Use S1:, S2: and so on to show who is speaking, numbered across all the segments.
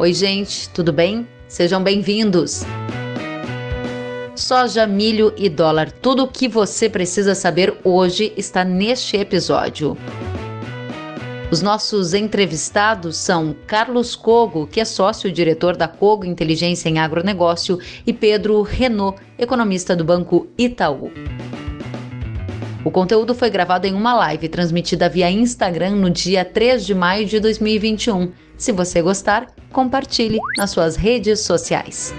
S1: Oi, gente, tudo bem? Sejam bem-vindos. Soja, milho e dólar. Tudo o que você precisa saber hoje está neste episódio. Os nossos entrevistados são Carlos Cogo, que é sócio-diretor da Cogo Inteligência em Agronegócio, e Pedro Renault, economista do Banco Itaú. O conteúdo foi gravado em uma live transmitida via Instagram no dia 3 de maio de 2021. Se você gostar, compartilhe nas suas redes sociais.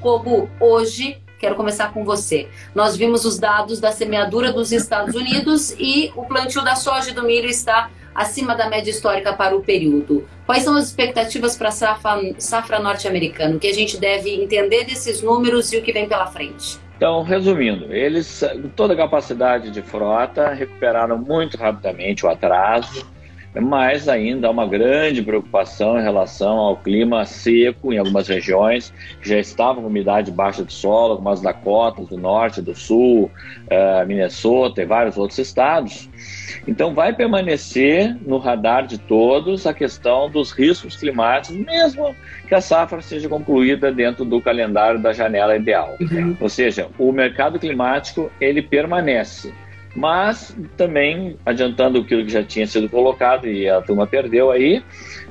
S1: Kogu, hoje quero começar com você. Nós vimos os dados da semeadura dos Estados Unidos e o plantio da soja e do milho está acima da média histórica para o período. Quais são as expectativas para a safra, safra norte-americana? O que a gente deve entender desses números e o que vem pela frente?
S2: Então, resumindo, eles, toda a capacidade de frota, recuperaram muito rapidamente o atraso, mas ainda há uma grande preocupação em relação ao clima seco em algumas regiões, que já estavam com umidade baixa de solo, como as Dakotas do norte, do sul, uh, Minnesota e vários outros estados. Então, vai permanecer no radar de todos a questão dos riscos climáticos, mesmo que a safra seja concluída dentro do calendário da janela ideal. Uhum. Ou seja, o mercado climático ele permanece mas também, adiantando aquilo que já tinha sido colocado e a turma perdeu aí,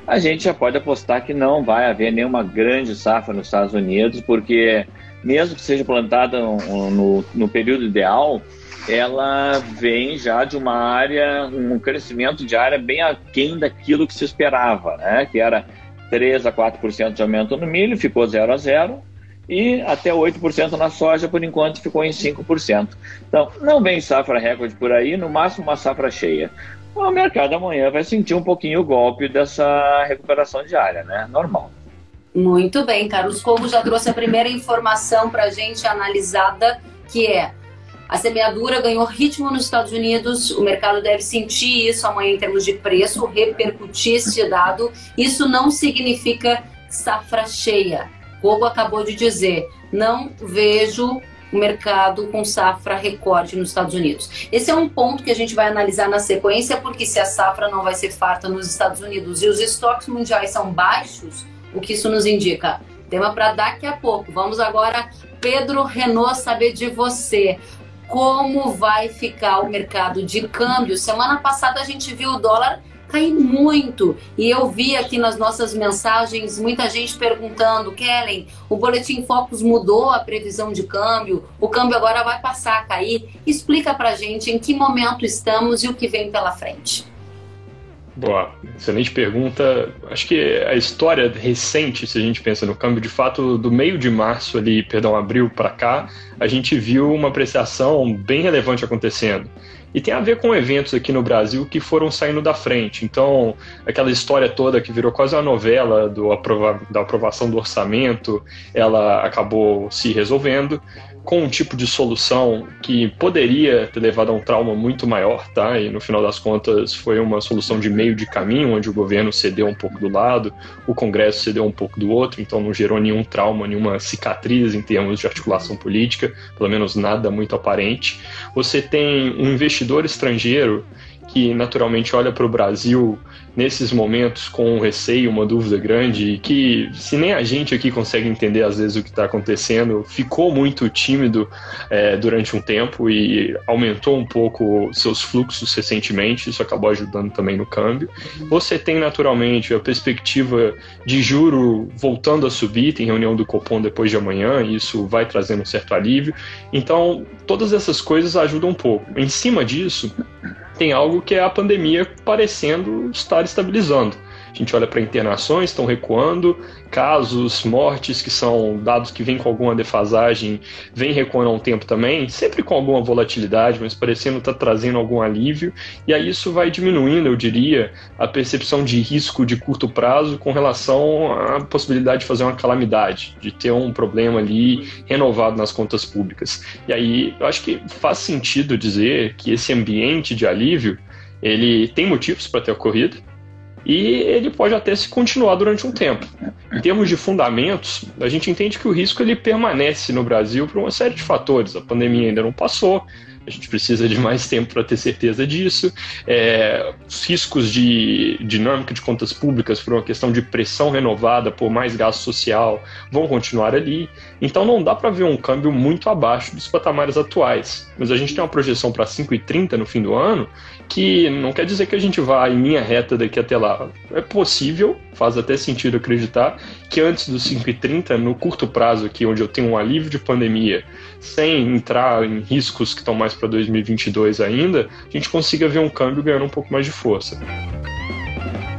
S2: a gente já pode apostar que não vai haver nenhuma grande safra nos Estados Unidos, porque mesmo que seja plantada no, no, no período ideal, ela vem já de uma área, um crescimento de área bem aquém daquilo que se esperava, né? que era 3 a 4% de aumento no milho, ficou 0 a 0, e até 8% na soja, por enquanto ficou em 5%. Então, não vem safra recorde por aí, no máximo uma safra cheia. O mercado amanhã vai sentir um pouquinho o golpe dessa recuperação diária, né? Normal.
S1: Muito bem, Carlos Como já trouxe a primeira informação para a gente analisada, que é a semeadura ganhou ritmo nos Estados Unidos, o mercado deve sentir isso amanhã em termos de preço, repercutir esse dado. Isso não significa safra cheia. Gogo acabou de dizer, não vejo o mercado com safra recorde nos Estados Unidos. Esse é um ponto que a gente vai analisar na sequência, porque se a safra não vai ser farta nos Estados Unidos e os estoques mundiais são baixos, o que isso nos indica? Tema para daqui a pouco. Vamos agora, Pedro Renault, saber de você. Como vai ficar o mercado de câmbio? Semana passada a gente viu o dólar cair muito. E eu vi aqui nas nossas mensagens muita gente perguntando: Kellen, o Boletim Focus mudou a previsão de câmbio, o câmbio agora vai passar a cair. Explica pra gente em que momento estamos e o que vem pela frente.
S3: Boa, excelente pergunta. Acho que a história recente, se a gente pensa no câmbio, de fato, do meio de março ali, perdão, abril para cá, a gente viu uma apreciação bem relevante acontecendo. E tem a ver com eventos aqui no Brasil que foram saindo da frente. Então, aquela história toda que virou quase uma novela do aprova da aprovação do orçamento, ela acabou se resolvendo com um tipo de solução que poderia ter levado a um trauma muito maior, tá? E no final das contas foi uma solução de meio de caminho, onde o governo cedeu um pouco do lado, o Congresso cedeu um pouco do outro, então não gerou nenhum trauma, nenhuma cicatriz em termos de articulação política, pelo menos nada muito aparente. Você tem um investidor estrangeiro que naturalmente olha para o Brasil nesses momentos com um receio, uma dúvida grande, que se nem a gente aqui consegue entender às vezes o que está acontecendo, ficou muito tímido é, durante um tempo e aumentou um pouco seus fluxos recentemente, isso acabou ajudando também no câmbio. Você tem naturalmente a perspectiva de juro voltando a subir, tem reunião do Copom depois de amanhã, e isso vai trazendo um certo alívio. Então, todas essas coisas ajudam um pouco. Em cima disso, tem algo que é a pandemia parecendo estar estabilizando. A gente olha para internações, estão recuando, casos, mortes, que são dados que vêm com alguma defasagem, vem recuando há um tempo também, sempre com alguma volatilidade, mas parecendo estar tá trazendo algum alívio, e aí isso vai diminuindo, eu diria, a percepção de risco de curto prazo com relação à possibilidade de fazer uma calamidade, de ter um problema ali renovado nas contas públicas. E aí eu acho que faz sentido dizer que esse ambiente de alívio ele tem motivos para ter ocorrido, e ele pode até se continuar durante um tempo. Em termos de fundamentos, a gente entende que o risco ele permanece no Brasil por uma série de fatores. A pandemia ainda não passou, a gente precisa de mais tempo para ter certeza disso. É, os riscos de dinâmica de contas públicas por uma questão de pressão renovada por mais gasto social vão continuar ali. Então não dá para ver um câmbio muito abaixo dos patamares atuais. Mas a gente tem uma projeção para 5,30 no fim do ano, que não quer dizer que a gente vá em linha reta daqui até lá. É possível, faz até sentido acreditar, que antes dos 5,30, no curto prazo aqui, onde eu tenho um alívio de pandemia, sem entrar em riscos que estão mais para 2022 ainda, a gente consiga ver um câmbio ganhando um pouco mais de força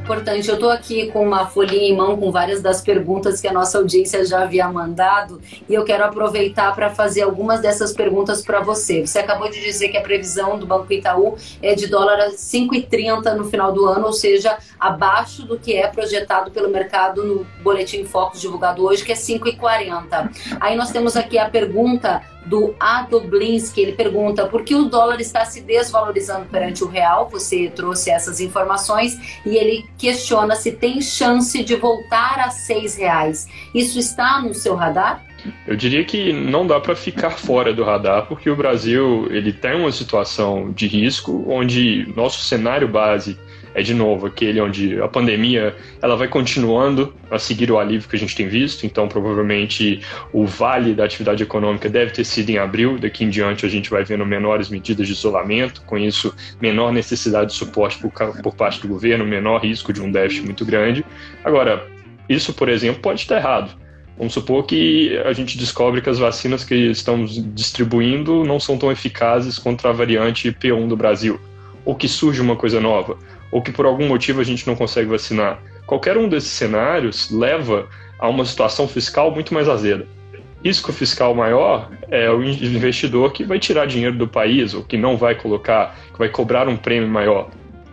S1: importante. Eu estou aqui com uma folhinha em mão com várias das perguntas que a nossa audiência já havia mandado e eu quero aproveitar para fazer algumas dessas perguntas para você. Você acabou de dizer que a previsão do Banco Itaú é de dólar a 5,30 no final do ano, ou seja, abaixo do que é projetado pelo mercado no Boletim Focus divulgado hoje, que é 5,40. Aí nós temos aqui a pergunta do Adoblinski. Ele pergunta por que o dólar está se desvalorizando perante o real. Você trouxe essas informações e ele questiona se tem chance de voltar a seis reais. Isso está no seu radar?
S3: Eu diria que não dá para ficar fora do radar, porque o Brasil ele tem uma situação de risco onde nosso cenário base é de novo aquele onde a pandemia ela vai continuando a seguir o alívio que a gente tem visto, então provavelmente o vale da atividade econômica deve ter sido em abril, daqui em diante a gente vai vendo menores medidas de isolamento, com isso menor necessidade de suporte por, por parte do governo, menor risco de um déficit muito grande. Agora, isso, por exemplo, pode estar errado. Vamos supor que a gente descobre que as vacinas que estamos distribuindo não são tão eficazes contra a variante P1 do Brasil, ou que surge uma coisa nova ou que por algum motivo a gente não consegue vacinar. Qualquer um desses cenários leva a uma situação fiscal muito mais azeda. Risco fiscal maior é o investidor que vai tirar dinheiro do país ou que não vai colocar, que vai cobrar um prêmio maior.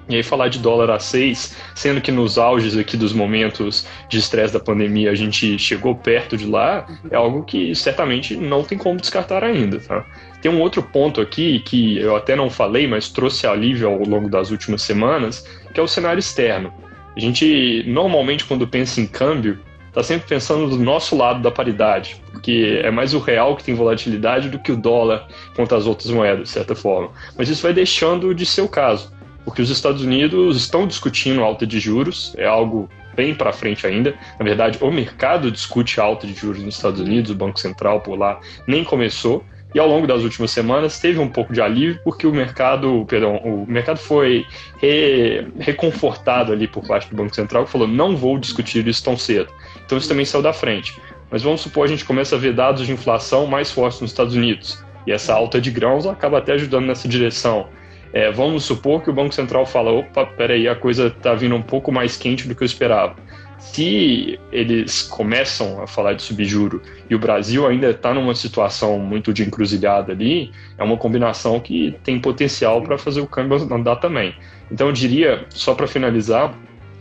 S3: E aí falar de dólar a 6, sendo que nos auges aqui dos momentos de estresse da pandemia a gente chegou perto de lá, é algo que certamente não tem como descartar ainda, tá? Tem um outro ponto aqui que eu até não falei, mas trouxe alívio ao longo das últimas semanas, que é o cenário externo. A gente normalmente quando pensa em câmbio, está sempre pensando do nosso lado da paridade, porque é mais o real que tem volatilidade do que o dólar contra as outras moedas, de certa forma. Mas isso vai deixando de ser o caso, porque os Estados Unidos estão discutindo alta de juros, é algo bem para frente ainda. Na verdade, o mercado discute alta de juros nos Estados Unidos, o Banco Central por lá nem começou. E ao longo das últimas semanas teve um pouco de alívio porque o mercado, perdão, o mercado foi re, reconfortado ali por parte do Banco Central que falou não vou discutir isso tão cedo. Então isso também saiu da frente. Mas vamos supor a gente começa a ver dados de inflação mais fortes nos Estados Unidos e essa alta de grãos acaba até ajudando nessa direção. É, vamos supor que o Banco Central fala, opa, peraí, a coisa está vindo um pouco mais quente do que eu esperava se eles começam a falar de subjuro e o Brasil ainda está numa situação muito de encruzilhada ali, é uma combinação que tem potencial para fazer o câmbio andar também. Então eu diria, só para finalizar,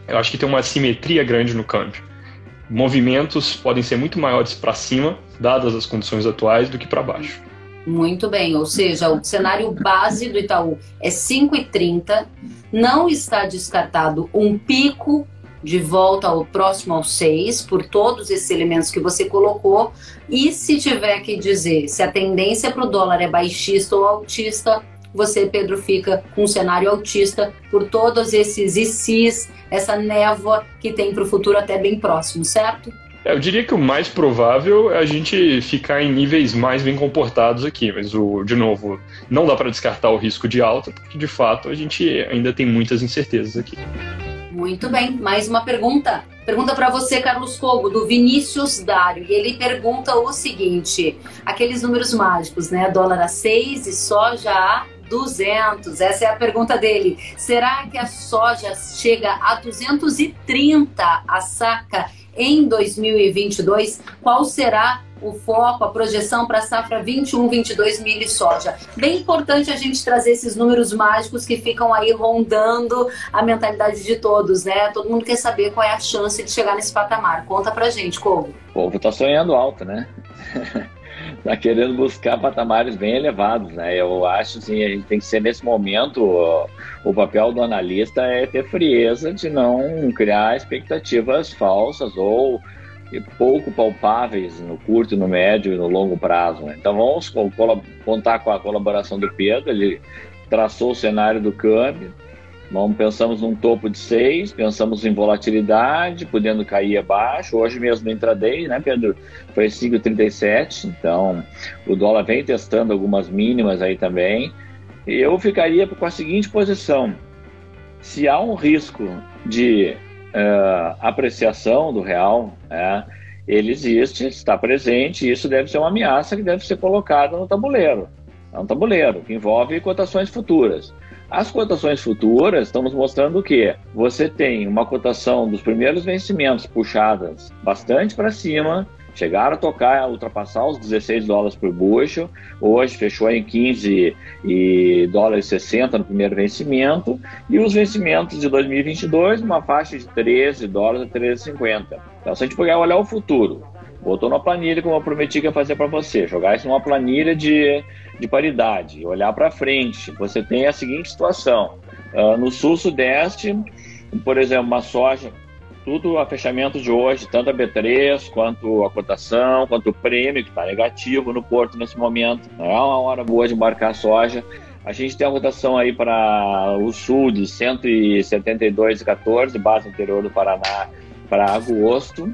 S3: eu acho que tem uma simetria grande no câmbio. Movimentos podem ser muito maiores para cima, dadas as condições atuais, do que para baixo.
S1: Muito bem, ou seja, o cenário base do Itaú é 5,30, não está descartado um pico de volta ao próximo ao 6, por todos esses elementos que você colocou. E se tiver que dizer se a tendência para o dólar é baixista ou altista, você, Pedro, fica com um cenário altista por todos esses ICs, essa névoa que tem para o futuro até bem próximo, certo?
S3: É, eu diria que o mais provável é a gente ficar em níveis mais bem comportados aqui, mas o, de novo, não dá para descartar o risco de alta, porque de fato a gente ainda tem muitas incertezas aqui.
S1: Muito bem, mais uma pergunta. Pergunta para você, Carlos Cogo, do Vinícius Dário. E ele pergunta o seguinte: aqueles números mágicos, né? Dólar a 6 e soja a 200. Essa é a pergunta dele. Será que a soja chega a 230 a saca em 2022? Qual será o foco, a projeção para a safra 21-22 milho e soja. Bem importante a gente trazer esses números mágicos que ficam aí rondando a mentalidade de todos, né? Todo mundo quer saber qual é a chance de chegar nesse patamar. Conta pra gente, como.
S2: O povo tá sonhando alto, né? está querendo buscar patamares bem elevados, né? Eu acho assim, a gente tem que ser nesse momento o papel do analista é ter frieza de não criar expectativas falsas ou pouco palpáveis no curto, no médio e no longo prazo. Né? Então vamos contar com a colaboração do Pedro, ele traçou o cenário do câmbio, Bom, pensamos num topo de 6, pensamos em volatilidade, podendo cair abaixo. Hoje mesmo no intraday, né, Pedro? Foi 5,37. Então, o dólar vem testando algumas mínimas aí também. E eu ficaria com a seguinte posição: se há um risco de uh, apreciação do real, né, ele existe, está presente, e isso deve ser uma ameaça que deve ser colocada no tabuleiro. É um tabuleiro que envolve cotações futuras. As cotações futuras estamos mostrando que você tem uma cotação dos primeiros vencimentos puxadas bastante para cima, chegaram a tocar, a ultrapassar os 16 dólares por bushel, hoje fechou em 15 e dólares 60 no primeiro vencimento, e os vencimentos de 2022 numa faixa de 13 dólares a 13,50. Então, se a gente pegar olhar o futuro, botou na planilha como eu prometi que ia fazer para você, jogar isso numa planilha de de paridade, olhar para frente, você tem a seguinte situação: uh, no sul-sudeste, por exemplo, uma soja, tudo a fechamento de hoje, tanto a B3 quanto a cotação, quanto o prêmio, que está negativo no porto nesse momento. Não é uma hora boa de embarcar soja. A gente tem a cotação aí para o sul de 172,14, base interior do Paraná, para agosto,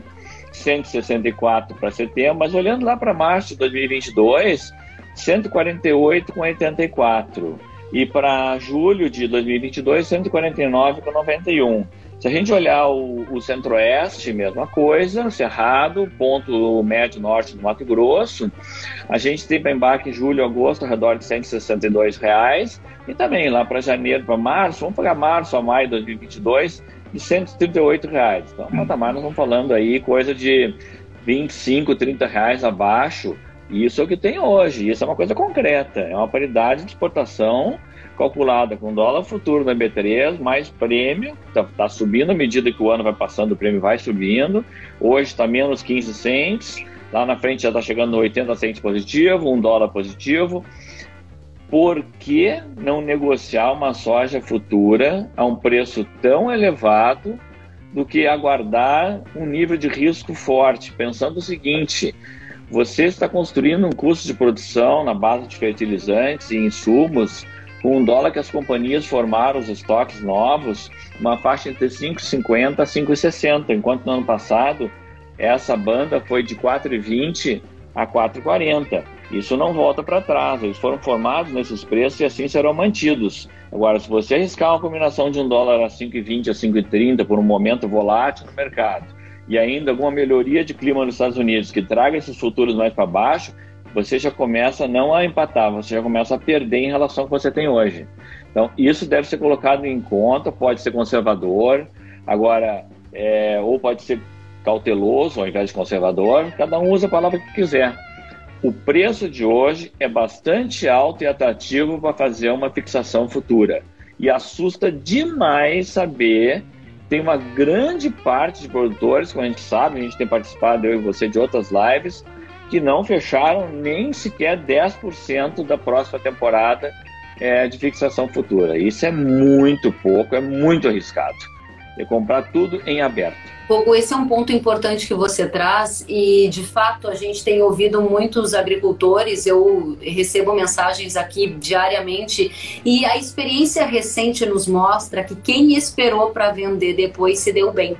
S2: 164 para setembro, mas olhando lá para março de 2022 148,84. E para julho de 2022, 149,91. Se a gente olhar o, o centro-oeste, mesma coisa, Cerrado, ponto médio norte do Mato Grosso, a gente tem para embarque julho, agosto, ao redor de 162 reais, e também lá para janeiro, para março, vamos pegar março a maio de 2022, de 138 reais. Então, patamar, nós estamos falando aí coisa de 25, 30 reais abaixo isso é o que tem hoje, isso é uma coisa concreta, é uma paridade de exportação calculada com dólar futuro na B3, mais prêmio, está tá subindo à medida que o ano vai passando, o prêmio vai subindo. Hoje está menos 15 cents, lá na frente já está chegando no 80 cents positivo, um dólar positivo. Por que não negociar uma soja futura a um preço tão elevado do que aguardar um nível de risco forte? Pensando o seguinte, você está construindo um custo de produção na base de fertilizantes e insumos com um dólar que as companhias formaram os estoques novos, uma faixa entre 5,50 a 5,60, enquanto no ano passado essa banda foi de 4,20 a 4,40. Isso não volta para trás, eles foram formados nesses preços e assim serão mantidos. Agora, se você arriscar uma combinação de um dólar a 5,20 a 5,30 por um momento volátil no mercado, e ainda alguma melhoria de clima nos Estados Unidos que traga esses futuros mais para baixo, você já começa não a empatar, você já começa a perder em relação ao que você tem hoje. Então, isso deve ser colocado em conta, pode ser conservador, agora, é, ou pode ser cauteloso ao invés de conservador, cada um usa a palavra que quiser. O preço de hoje é bastante alto e atrativo para fazer uma fixação futura. E assusta demais saber tem uma grande parte de produtores, como a gente sabe, a gente tem participado, eu e você, de outras lives, que não fecharam nem sequer 10% da próxima temporada é, de fixação futura. Isso é muito pouco, é muito arriscado. E comprar tudo em aberto.
S1: Pouco, esse é um ponto importante que você traz e, de fato, a gente tem ouvido muitos agricultores, eu recebo mensagens aqui diariamente e a experiência recente nos mostra que quem esperou para vender depois se deu bem.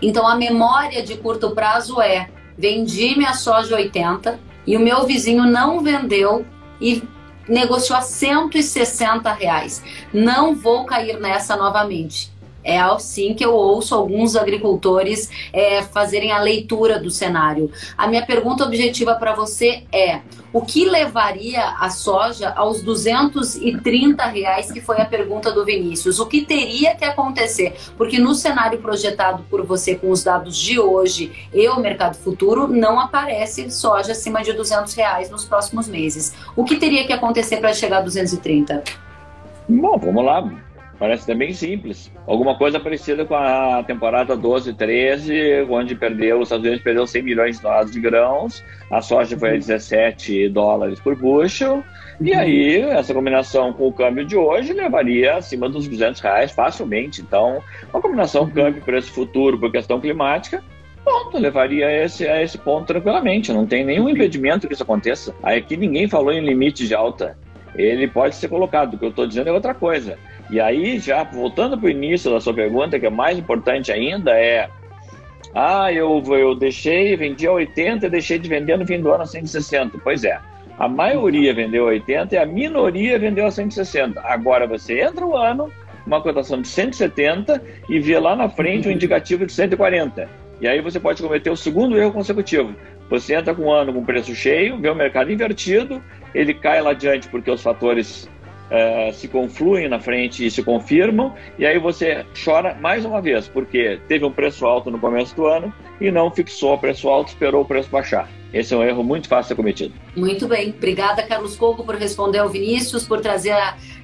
S1: Então, a memória de curto prazo é: vendi minha soja 80 e o meu vizinho não vendeu e negociou a 160 reais. Não vou cair nessa novamente. É assim que eu ouço alguns agricultores é, fazerem a leitura do cenário. A minha pergunta objetiva para você é: o que levaria a soja aos 230 reais, que foi a pergunta do Vinícius? O que teria que acontecer? Porque no cenário projetado por você com os dados de hoje e o mercado futuro, não aparece soja acima de 200 reais nos próximos meses. O que teria que acontecer para chegar a 230?
S2: Bom, vamos lá Parece até bem simples. Alguma coisa parecida com a temporada 12 13, onde perdeu, os Estados Unidos perdeu 100 milhões de dólares de grãos, a soja foi a 17 dólares por bushel, e aí essa combinação com o câmbio de hoje levaria acima dos 200 reais facilmente. Então, uma combinação câmbio preço futuro por questão climática Ponto, levaria a esse, a esse ponto tranquilamente. Não tem nenhum impedimento que isso aconteça. Aqui ninguém falou em limite de alta. Ele pode ser colocado. O que eu estou dizendo é outra coisa. E aí, já voltando para o início da sua pergunta, que é mais importante ainda, é. Ah, eu, eu deixei, vendi a 80 e deixei de vender no fim do ano a 160. Pois é. A maioria vendeu a 80 e a minoria vendeu a 160. Agora você entra o ano, uma cotação de 170 e vê lá na frente um indicativo de 140. E aí você pode cometer o segundo erro consecutivo. Você entra com um ano com preço cheio, vê o mercado invertido, ele cai lá adiante porque os fatores uh, se confluem na frente e se confirmam, e aí você chora mais uma vez, porque teve um preço alto no começo do ano e não fixou o preço alto, esperou o preço baixar. Esse é um erro muito fácil de ser cometido.
S1: Muito bem. Obrigada, Carlos Coco, por responder ao Vinícius, por trazer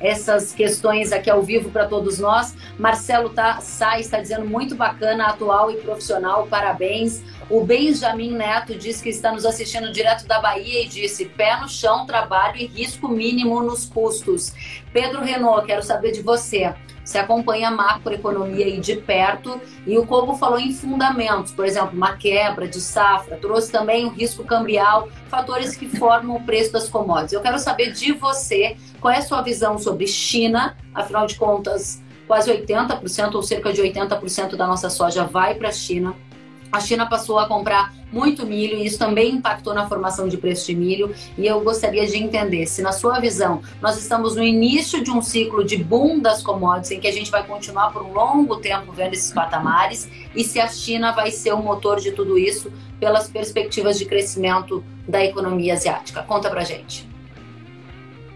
S1: essas questões aqui ao vivo para todos nós. Marcelo tá, Sai está dizendo muito bacana, atual e profissional, parabéns. O Benjamin Neto diz que está nos assistindo direto da Bahia e disse: pé no chão, trabalho e risco mínimo nos custos. Pedro Renault, quero saber de você. Você acompanha a macroeconomia aí de perto e o Cobo falou em fundamentos, por exemplo, uma quebra de safra, trouxe também o risco cambial, fatores que formam o preço das commodities. Eu quero saber de você qual é a sua visão sobre China, afinal de contas, quase 80% ou cerca de 80% da nossa soja vai para a China a China passou a comprar muito milho e isso também impactou na formação de preço de milho. E eu gostaria de entender se, na sua visão, nós estamos no início de um ciclo de boom das commodities, em que a gente vai continuar por um longo tempo vendo esses patamares, e se a China vai ser o motor de tudo isso pelas perspectivas de crescimento da economia asiática. Conta pra gente.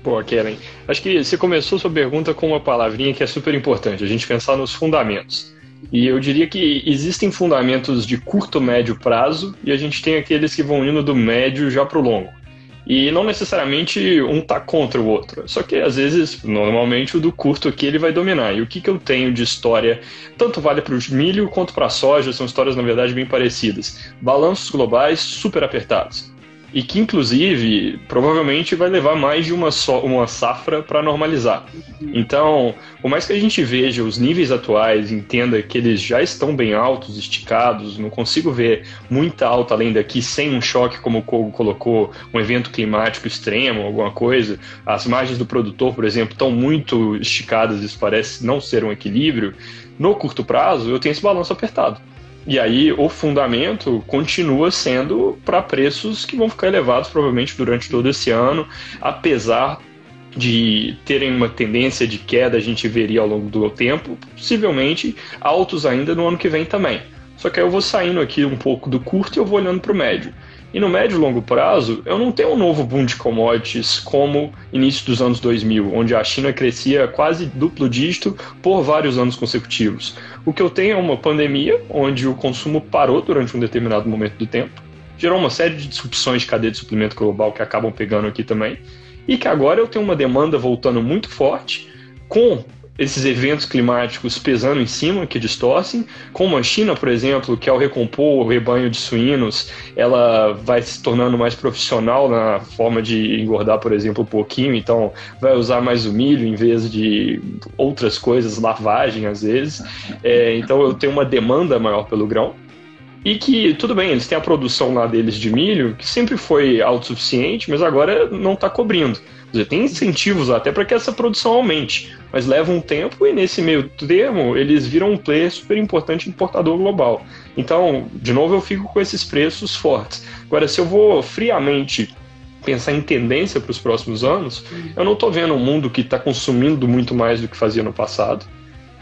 S3: Pô, Kellen, acho que você começou sua pergunta com uma palavrinha que é super importante, a gente pensar nos fundamentos. E eu diria que existem fundamentos de curto, médio prazo e a gente tem aqueles que vão indo do médio já para o longo. E não necessariamente um tá contra o outro. Só que às vezes, normalmente, o do curto aqui ele vai dominar. E o que, que eu tenho de história, tanto vale para o milho quanto para a soja, são histórias, na verdade, bem parecidas. Balanços globais super apertados e que inclusive provavelmente vai levar mais de uma, só, uma safra para normalizar. Então, por mais que a gente veja os níveis atuais, entenda que eles já estão bem altos, esticados, não consigo ver muita alta além daqui sem um choque como o Kogo colocou, um evento climático extremo, alguma coisa. As margens do produtor, por exemplo, estão muito esticadas, isso parece não ser um equilíbrio. No curto prazo, eu tenho esse balanço apertado. E aí o fundamento continua sendo para preços que vão ficar elevados provavelmente durante todo esse ano, apesar de terem uma tendência de queda, a gente veria ao longo do tempo, possivelmente altos ainda no ano que vem também. Só que aí eu vou saindo aqui um pouco do curto e eu vou olhando para o médio. E no médio e longo prazo, eu não tenho um novo boom de commodities como início dos anos 2000, onde a China crescia quase duplo dígito por vários anos consecutivos. O que eu tenho é uma pandemia, onde o consumo parou durante um determinado momento do tempo, gerou uma série de disrupções de cadeia de suplemento global que acabam pegando aqui também, e que agora eu tenho uma demanda voltando muito forte, com esses eventos climáticos pesando em cima, que distorcem, como a China, por exemplo, que ao recompor o rebanho de suínos, ela vai se tornando mais profissional na forma de engordar, por exemplo, um pouquinho, então vai usar mais o milho em vez de outras coisas, lavagem às vezes. É, então eu tenho uma demanda maior pelo grão. E que, tudo bem, eles têm a produção lá deles de milho, que sempre foi autossuficiente, mas agora não está cobrindo. Dizer, tem incentivos até para que essa produção aumente, mas leva um tempo e nesse meio termo eles viram um player super importante importador global. Então, de novo, eu fico com esses preços fortes. Agora, se eu vou friamente pensar em tendência para os próximos anos, eu não estou vendo um mundo que está consumindo muito mais do que fazia no passado.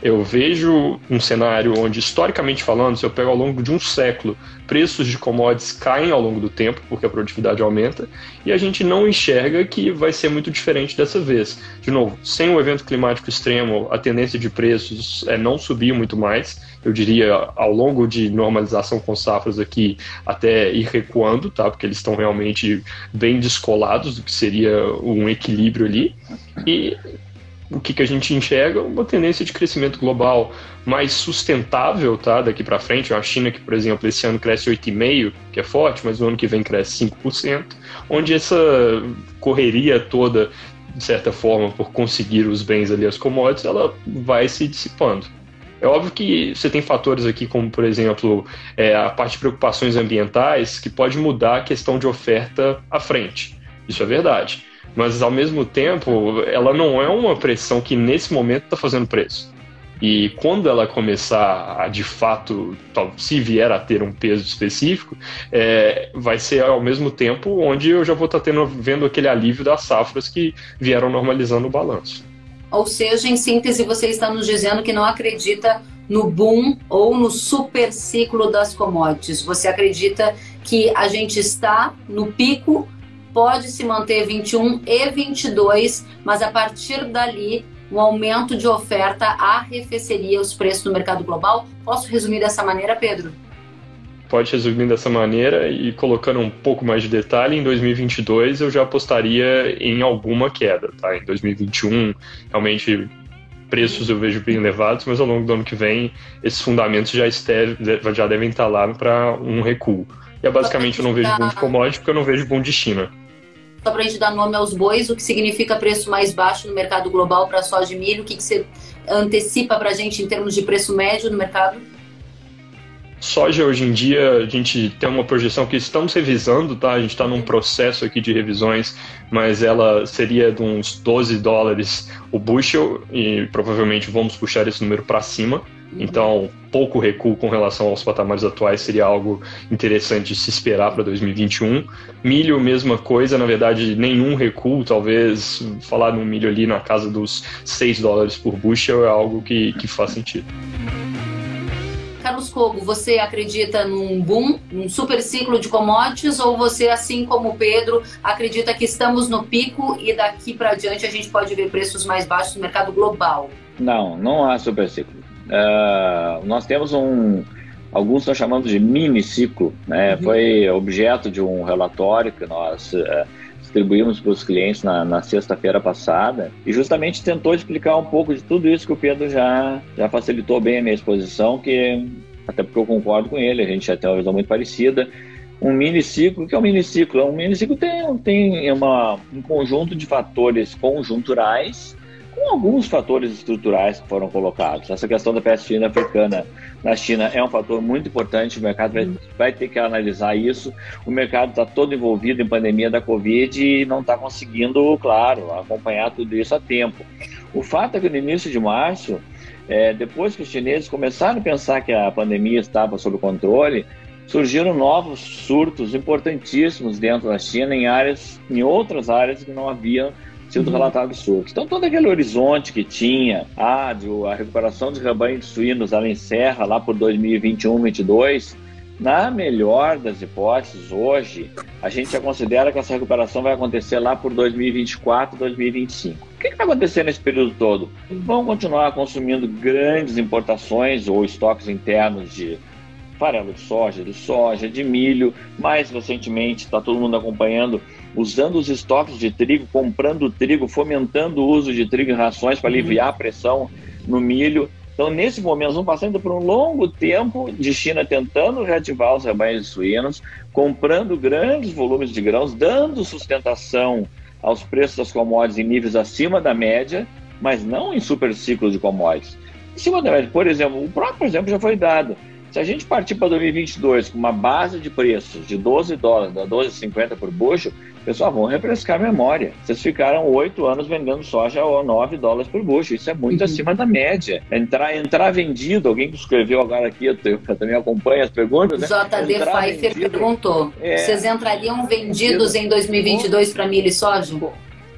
S3: Eu vejo um cenário onde, historicamente falando, se eu pego ao longo de um século, preços de commodities caem ao longo do tempo, porque a produtividade aumenta, e a gente não enxerga que vai ser muito diferente dessa vez. De novo, sem o evento climático extremo, a tendência de preços é não subir muito mais. Eu diria, ao longo de normalização com safras aqui, até ir recuando, tá? Porque eles estão realmente bem descolados do que seria um equilíbrio ali. E o que, que a gente enxerga? Uma tendência de crescimento global mais sustentável tá, daqui para frente. A China, que, por exemplo, esse ano cresce 8,5%, que é forte, mas no ano que vem cresce 5%, onde essa correria toda, de certa forma, por conseguir os bens ali, as commodities, ela vai se dissipando. É óbvio que você tem fatores aqui, como por exemplo é, a parte de preocupações ambientais, que pode mudar a questão de oferta à frente. Isso é verdade. Mas ao mesmo tempo, ela não é uma pressão que nesse momento está fazendo preço. E quando ela começar a, de fato, se vier a ter um peso específico, é, vai ser ao mesmo tempo onde eu já vou estar tá tendo, vendo aquele alívio das safras que vieram normalizando o balanço.
S1: Ou seja, em síntese, você está nos dizendo que não acredita no boom ou no super ciclo das commodities. Você acredita que a gente está no pico, pode se manter 21 e 22, mas a partir dali um aumento de oferta arrefeceria os preços no mercado global? Posso resumir dessa maneira, Pedro?
S3: pode resumir dessa maneira e colocando um pouco mais de detalhe, em 2022 eu já apostaria em alguma queda, tá? Em 2021, realmente preços eu vejo bem elevados, mas ao longo do ano que vem esses fundamentos já, esteve, já devem estar lá para um recuo. E é basicamente eu não vejo boom de commodity porque eu não vejo boom de China.
S1: Só para a gente dar nome aos bois, o que significa preço mais baixo no mercado global para soja e milho? O que, que você antecipa para a gente em termos de preço médio no mercado?
S3: Soja hoje em dia a gente tem uma projeção que estamos revisando, tá? A gente está num processo aqui de revisões, mas ela seria de uns 12 dólares o bushel e provavelmente vamos puxar esse número para cima. Uhum. Então, pouco recuo com relação aos patamares atuais seria algo interessante de se esperar para 2021. Milho, mesma coisa, na verdade, nenhum recuo, talvez falar no milho ali na casa dos 6 dólares por bushel é algo que, que faz sentido.
S1: Carlos Cogo, você acredita num boom, num super ciclo de commodities ou você, assim como o Pedro, acredita que estamos no pico e daqui para diante a gente pode ver preços mais baixos no mercado global?
S2: Não, não há super ciclo. Uh, nós temos um, alguns estão chamando de mini ciclo, né? Uhum. Foi objeto de um relatório que nós uh, distribuímos para os clientes na, na sexta-feira passada e justamente tentou explicar um pouco de tudo isso que o Pedro já, já facilitou bem a minha exposição, que até porque eu concordo com ele, a gente já tem uma visão muito parecida. Um miniciclo, que é um miniciclo? Um miniciclo tem, tem uma, um conjunto de fatores conjunturais com alguns fatores estruturais que foram colocados. Essa questão da peste africana na China é um fator muito importante, o mercado vai, vai ter que analisar isso. O mercado está todo envolvido em pandemia da Covid e não está conseguindo, claro, acompanhar tudo isso a tempo. O fato é que no início de março, é, depois que os chineses começaram a pensar que a pandemia estava sob controle, surgiram novos surtos importantíssimos dentro da China em áreas, em outras áreas que não haviam sido uhum. relatado surtos. Então, todo aquele horizonte que tinha, ah, de, a recuperação de rebanhos suínos, ela encerra lá por 2021, 2022, na melhor das hipóteses, hoje, a gente já considera que essa recuperação vai acontecer lá por 2024, 2025. O que, que vai acontecer nesse período todo? Vão continuar consumindo grandes importações ou estoques internos de farelo de soja, de soja, de milho. Mais recentemente, está todo mundo acompanhando usando os estoques de trigo, comprando trigo, fomentando o uso de trigo em rações para aliviar a pressão no milho. Então, nesse momento, vamos passando por um longo tempo de China tentando reativar os rebanhos suínos, comprando grandes volumes de grãos, dando sustentação aos preços das commodities em níveis acima da média, mas não em super ciclos de commodities. Em cima da média, por exemplo, o próprio exemplo já foi dado. Se a gente partir para 2022 com uma base de preços de 12 dólares, da 12,50 por bushel, pessoal, vão refrescar a memória. Vocês ficaram oito anos vendendo soja a 9 dólares por bushel. Isso é muito uhum. acima da média. Entrar, entrar vendido, alguém que escreveu agora aqui, eu, eu também acompanho as perguntas, né?
S1: JD entrar Pfeiffer vendido, perguntou: é, vocês entrariam vendidos em 2022 para milho e soja?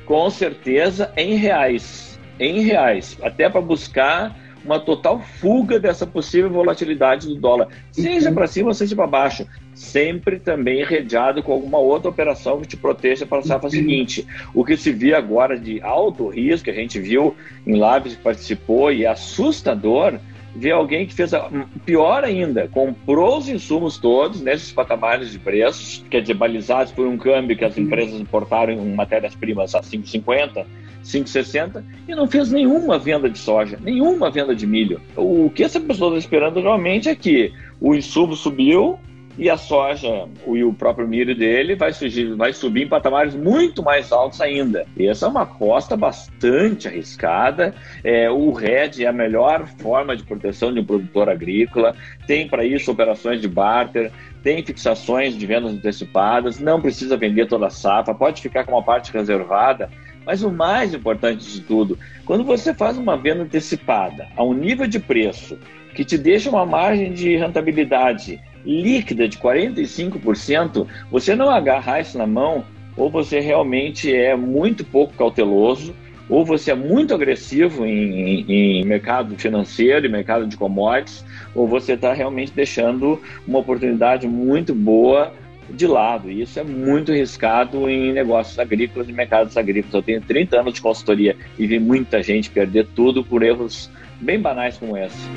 S2: Com certeza, em reais. Em reais. Até para buscar uma total fuga dessa possível volatilidade do dólar, seja uhum. para cima ou seja para baixo, sempre também redeado com alguma outra operação que te proteja para a safra uhum. seguinte. O que se vê agora de alto risco, que a gente viu em lives que participou e é assustador, ver alguém que fez a, pior ainda, comprou os insumos todos nesses patamares de preços, quer dizer, balizados por um câmbio que as empresas importaram em matérias-primas a 5,50, 5,60 e não fez nenhuma venda de soja, nenhuma venda de milho. O que essa pessoa está esperando realmente é que o insumo subiu, e a soja e o próprio milho dele vai, surgir, vai subir em patamares muito mais altos ainda. E essa é uma aposta bastante arriscada. É, o RED é a melhor forma de proteção de um produtor agrícola. Tem para isso operações de barter, tem fixações de vendas antecipadas, não precisa vender toda a safra, pode ficar com uma parte reservada. Mas o mais importante de tudo, quando você faz uma venda antecipada a um nível de preço que te deixa uma margem de rentabilidade líquida de 45%, você não agarrar isso na mão, ou você realmente é muito pouco cauteloso, ou você é muito agressivo em, em, em mercado financeiro e mercado de commodities, ou você está realmente deixando uma oportunidade muito boa de lado. E isso é muito arriscado em negócios agrícolas e mercados agrícolas. Eu tenho 30 anos de consultoria e vi muita gente perder tudo por erros bem banais como esse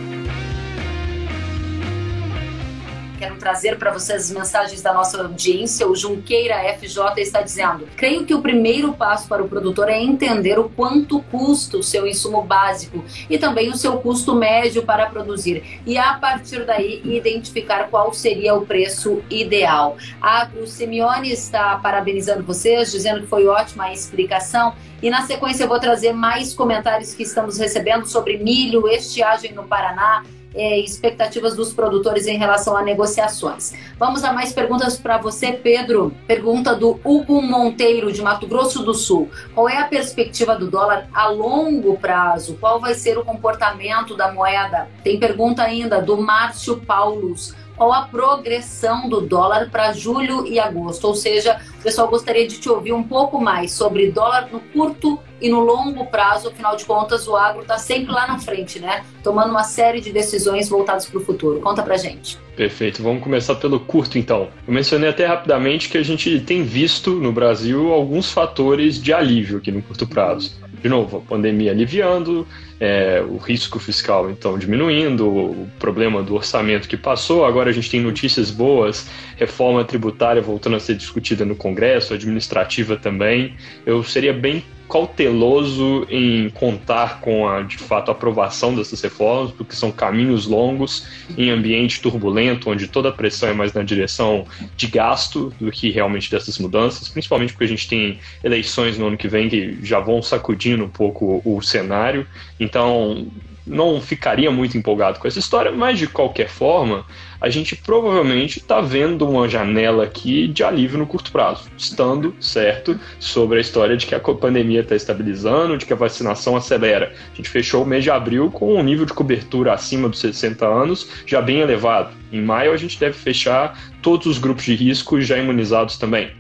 S1: quero trazer para vocês as mensagens da nossa audiência. O Junqueira FJ está dizendo: Creio que o primeiro passo para o produtor é entender o quanto custa o seu insumo básico e também o seu custo médio para produzir, e a partir daí identificar qual seria o preço ideal. A Simeone está parabenizando vocês, dizendo que foi ótima a explicação. E na sequência eu vou trazer mais comentários que estamos recebendo sobre milho, estiagem no Paraná, é, expectativas dos produtores em relação a negociações. Vamos a mais perguntas para você, Pedro. Pergunta do Hugo Monteiro, de Mato Grosso do Sul. Qual é a perspectiva do dólar a longo prazo? Qual vai ser o comportamento da moeda? Tem pergunta ainda do Márcio Paulus qual a progressão do dólar para julho e agosto. Ou seja, o pessoal gostaria de te ouvir um pouco mais sobre dólar no curto e no longo prazo. Afinal de contas, o agro está sempre lá na frente, né? Tomando uma série de decisões voltadas para o futuro. Conta para gente.
S3: Perfeito. Vamos começar pelo curto, então. Eu mencionei até rapidamente que a gente tem visto no Brasil alguns fatores de alívio aqui no curto prazo. De novo, a pandemia aliviando, é, o risco fiscal então diminuindo, o problema do orçamento que passou, agora a gente tem notícias boas, reforma tributária voltando a ser discutida no Congresso, administrativa também. Eu seria bem cauteloso em contar com a, de fato, aprovação dessas reformas, porque são caminhos longos em ambiente turbulento, onde toda a pressão é mais na direção de gasto do que realmente dessas mudanças, principalmente porque a gente tem eleições no ano que vem que já vão sacudindo um pouco o cenário. Então, não ficaria muito empolgado com essa história, mas de qualquer forma, a gente provavelmente está vendo uma janela aqui de alívio no curto prazo, estando certo sobre a história de que a pandemia está estabilizando, de que a vacinação acelera. A gente fechou o mês de abril com um nível de cobertura acima dos 60 anos já bem elevado. Em maio, a gente deve fechar todos os grupos de risco já imunizados também.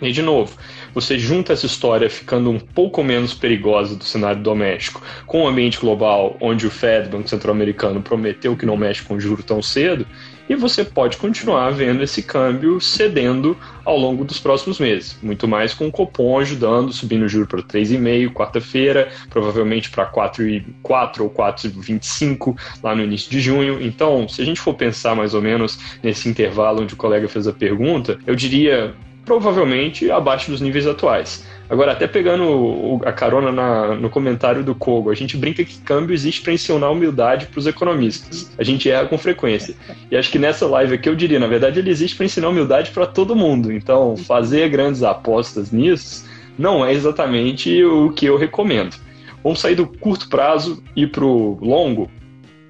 S3: E, de novo, você junta essa história ficando um pouco menos perigosa do cenário doméstico com o ambiente global, onde o Fed, Banco Central Americano, prometeu que não mexe com juro tão cedo, e você pode continuar vendo esse câmbio cedendo ao longo dos próximos meses. Muito mais com o Copom ajudando, subindo o juro para 3,5 quarta-feira, provavelmente para 4,4 ou 4,25 lá no início de junho. Então, se a gente for pensar mais ou menos nesse intervalo onde o colega fez a pergunta, eu diria provavelmente abaixo dos níveis atuais. Agora, até pegando a carona na, no comentário do Kogo, a gente brinca que câmbio existe para ensinar humildade para os economistas. A gente erra com frequência. E acho que nessa live aqui eu diria, na verdade, ele existe para ensinar humildade para todo mundo. Então, fazer grandes apostas nisso não é exatamente o que eu recomendo. Vamos sair do curto prazo e para o longo.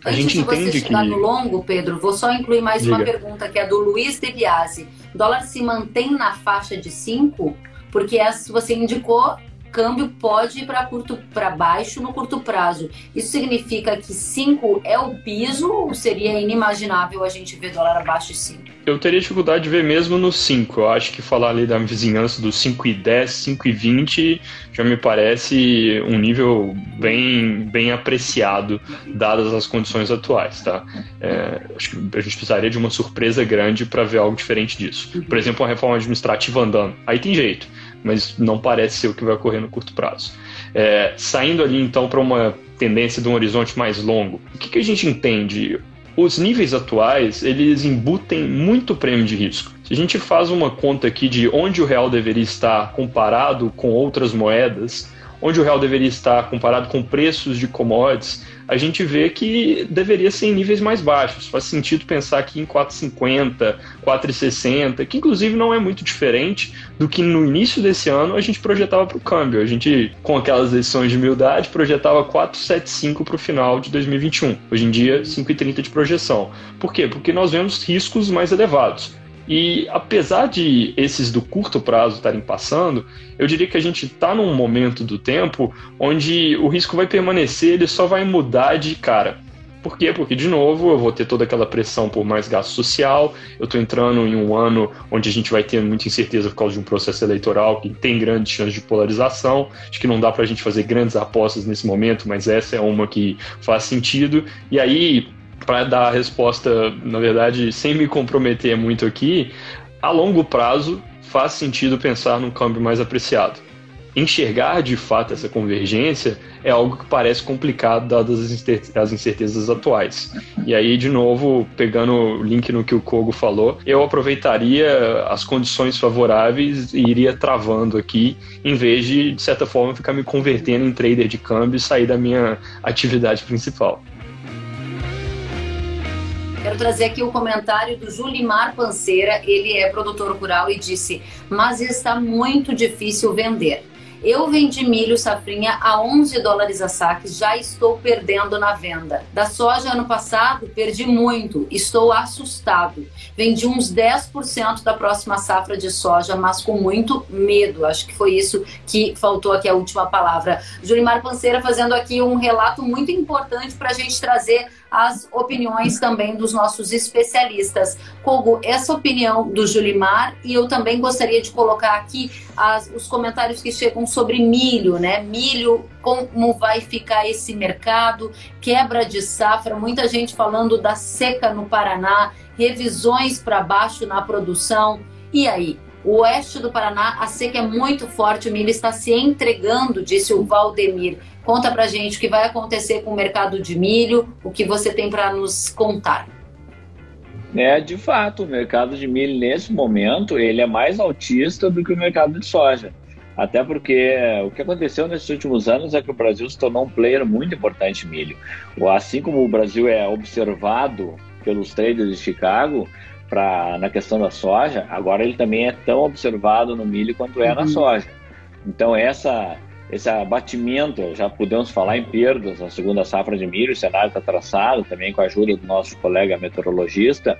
S1: A Antes gente entende você chegar que... no longo, Pedro, vou só incluir mais Diga. uma pergunta que é do Luiz De Biasi. Dólar se mantém na faixa de 5? Porque essa você indicou câmbio pode ir para curto para baixo no curto prazo. Isso significa que 5 é o piso ou seria inimaginável a gente ver dólar abaixo de 5?
S3: Eu teria dificuldade de ver mesmo no 5. Eu acho que falar ali da vizinhança dos 5 e 10, 5 e 20 já me parece um nível bem, bem apreciado, dadas as condições atuais. Tá? É, acho que a gente precisaria de uma surpresa grande para ver algo diferente disso. Por exemplo, uma reforma administrativa andando. Aí tem jeito mas não parece ser o que vai ocorrer no curto prazo. É, saindo ali então para uma tendência de um horizonte mais longo, o que, que a gente entende? Os níveis atuais, eles embutem muito prêmio de risco. Se a gente faz uma conta aqui de onde o real deveria estar comparado com outras moedas, onde o real deveria estar comparado com preços de commodities, a gente vê que deveria ser em níveis mais baixos. Faz sentido pensar aqui em 4,50, 4,60, que inclusive não é muito diferente do que no início desse ano a gente projetava para o câmbio. A gente, com aquelas lições de humildade, projetava 4,75 para o final de 2021. Hoje em dia, 5,30 de projeção. Por quê? Porque nós vemos riscos mais elevados. E apesar de esses do curto prazo estarem passando, eu diria que a gente está num momento do tempo onde o risco vai permanecer, ele só vai mudar de cara. Por quê? Porque, de novo, eu vou ter toda aquela pressão por mais gasto social, eu estou entrando em um ano onde a gente vai ter muita incerteza por causa de um processo eleitoral que tem grandes chances de polarização. Acho que não dá para a gente fazer grandes apostas nesse momento, mas essa é uma que faz sentido. E aí, para dar a resposta, na verdade, sem me comprometer muito aqui, a longo prazo faz sentido pensar num câmbio mais apreciado. Enxergar de fato essa convergência é algo que parece complicado dadas as incertezas atuais. E aí, de novo, pegando o link no que o Kogo falou, eu aproveitaria as condições favoráveis e iria travando aqui, em vez de, de certa forma, ficar me convertendo em trader de câmbio e sair da minha atividade principal.
S1: Quero trazer aqui o comentário do Julimar Panceira, ele é produtor rural e disse: Mas está muito difícil vender. Eu vendi milho safrinha a 11 dólares a saque, já estou perdendo na venda. Da soja ano passado, perdi muito, estou assustado. Vendi uns 10% da próxima safra de soja, mas com muito medo. Acho que foi isso que faltou aqui a última palavra. Julimar Panceira fazendo aqui um relato muito importante para a gente trazer as opiniões também dos nossos especialistas. Kogo, essa opinião do Julimar e eu também gostaria de colocar aqui as, os comentários que chegam sobre milho, né? Milho, como vai ficar esse mercado, quebra de safra, muita gente falando da seca no Paraná, revisões para baixo na produção. E aí? O oeste do Paraná, a seca é muito forte, o milho está se entregando, disse o Valdemir. Conta pra gente o que vai acontecer com o mercado de milho, o que você tem para nos contar.
S2: É, de fato, o mercado de milho nesse momento, ele é mais altista do que o mercado de soja. Até porque o que aconteceu nesses últimos anos é que o Brasil se tornou um player muito importante em milho. Assim como o Brasil é observado pelos traders de Chicago, pra, na questão da soja, agora ele também é tão observado no milho quanto é uhum. na soja. Então essa esse abatimento, já podemos falar em perdas na segunda safra de milho, o cenário está traçado também com a ajuda do nosso colega meteorologista.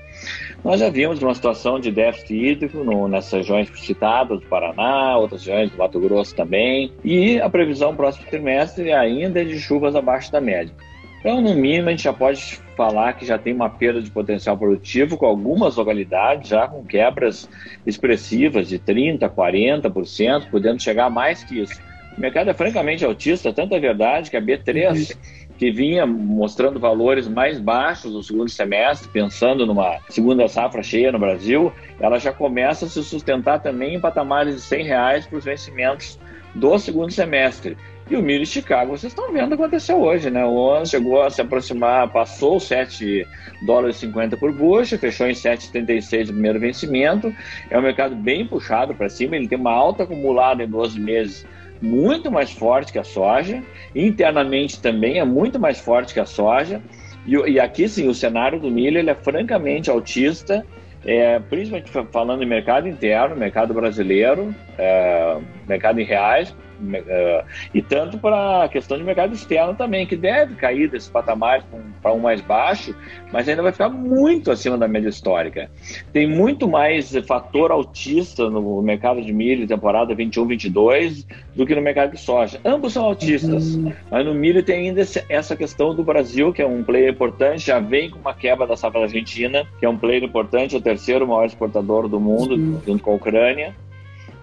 S2: Nós já vimos uma situação de déficit hídrico no, nessas regiões citadas, do Paraná, outras regiões do Mato Grosso também, e a previsão próximo trimestre ainda é de chuvas abaixo da média. Então, no mínimo, a gente já pode falar que já tem uma perda de potencial produtivo com algumas localidades, já com quebras expressivas de 30%, 40%, podendo chegar a mais que isso. O mercado é francamente autista, tanto é verdade que a B3, que vinha mostrando valores mais baixos no segundo semestre, pensando numa segunda safra cheia no Brasil, ela já começa a se sustentar também em patamares de 100 reais para os vencimentos do segundo semestre. E o milho de Chicago, vocês estão vendo acontecer hoje, né? O ano chegou a se aproximar, passou 7 dólares e 50 por bushel, fechou em 7,36 o primeiro vencimento. É um mercado bem puxado para cima, ele tem uma alta acumulada em 12 meses muito mais forte que a soja. Internamente também é muito mais forte que a soja. E, e aqui sim, o cenário do milho ele é francamente autista, é, principalmente falando em mercado interno, mercado brasileiro, é, mercado em reais, e tanto para a questão de mercado externo também, que deve cair desse patamar para um mais baixo, mas ainda vai ficar muito acima da média histórica. Tem muito mais fator autista no mercado de milho, temporada 21-22, do que no mercado de soja. Ambos são autistas, uhum. mas no milho tem ainda essa questão do Brasil, que é um player importante, já vem com uma quebra da safra argentina, que é um player importante, é o terceiro maior exportador do mundo, uhum. junto com a Ucrânia.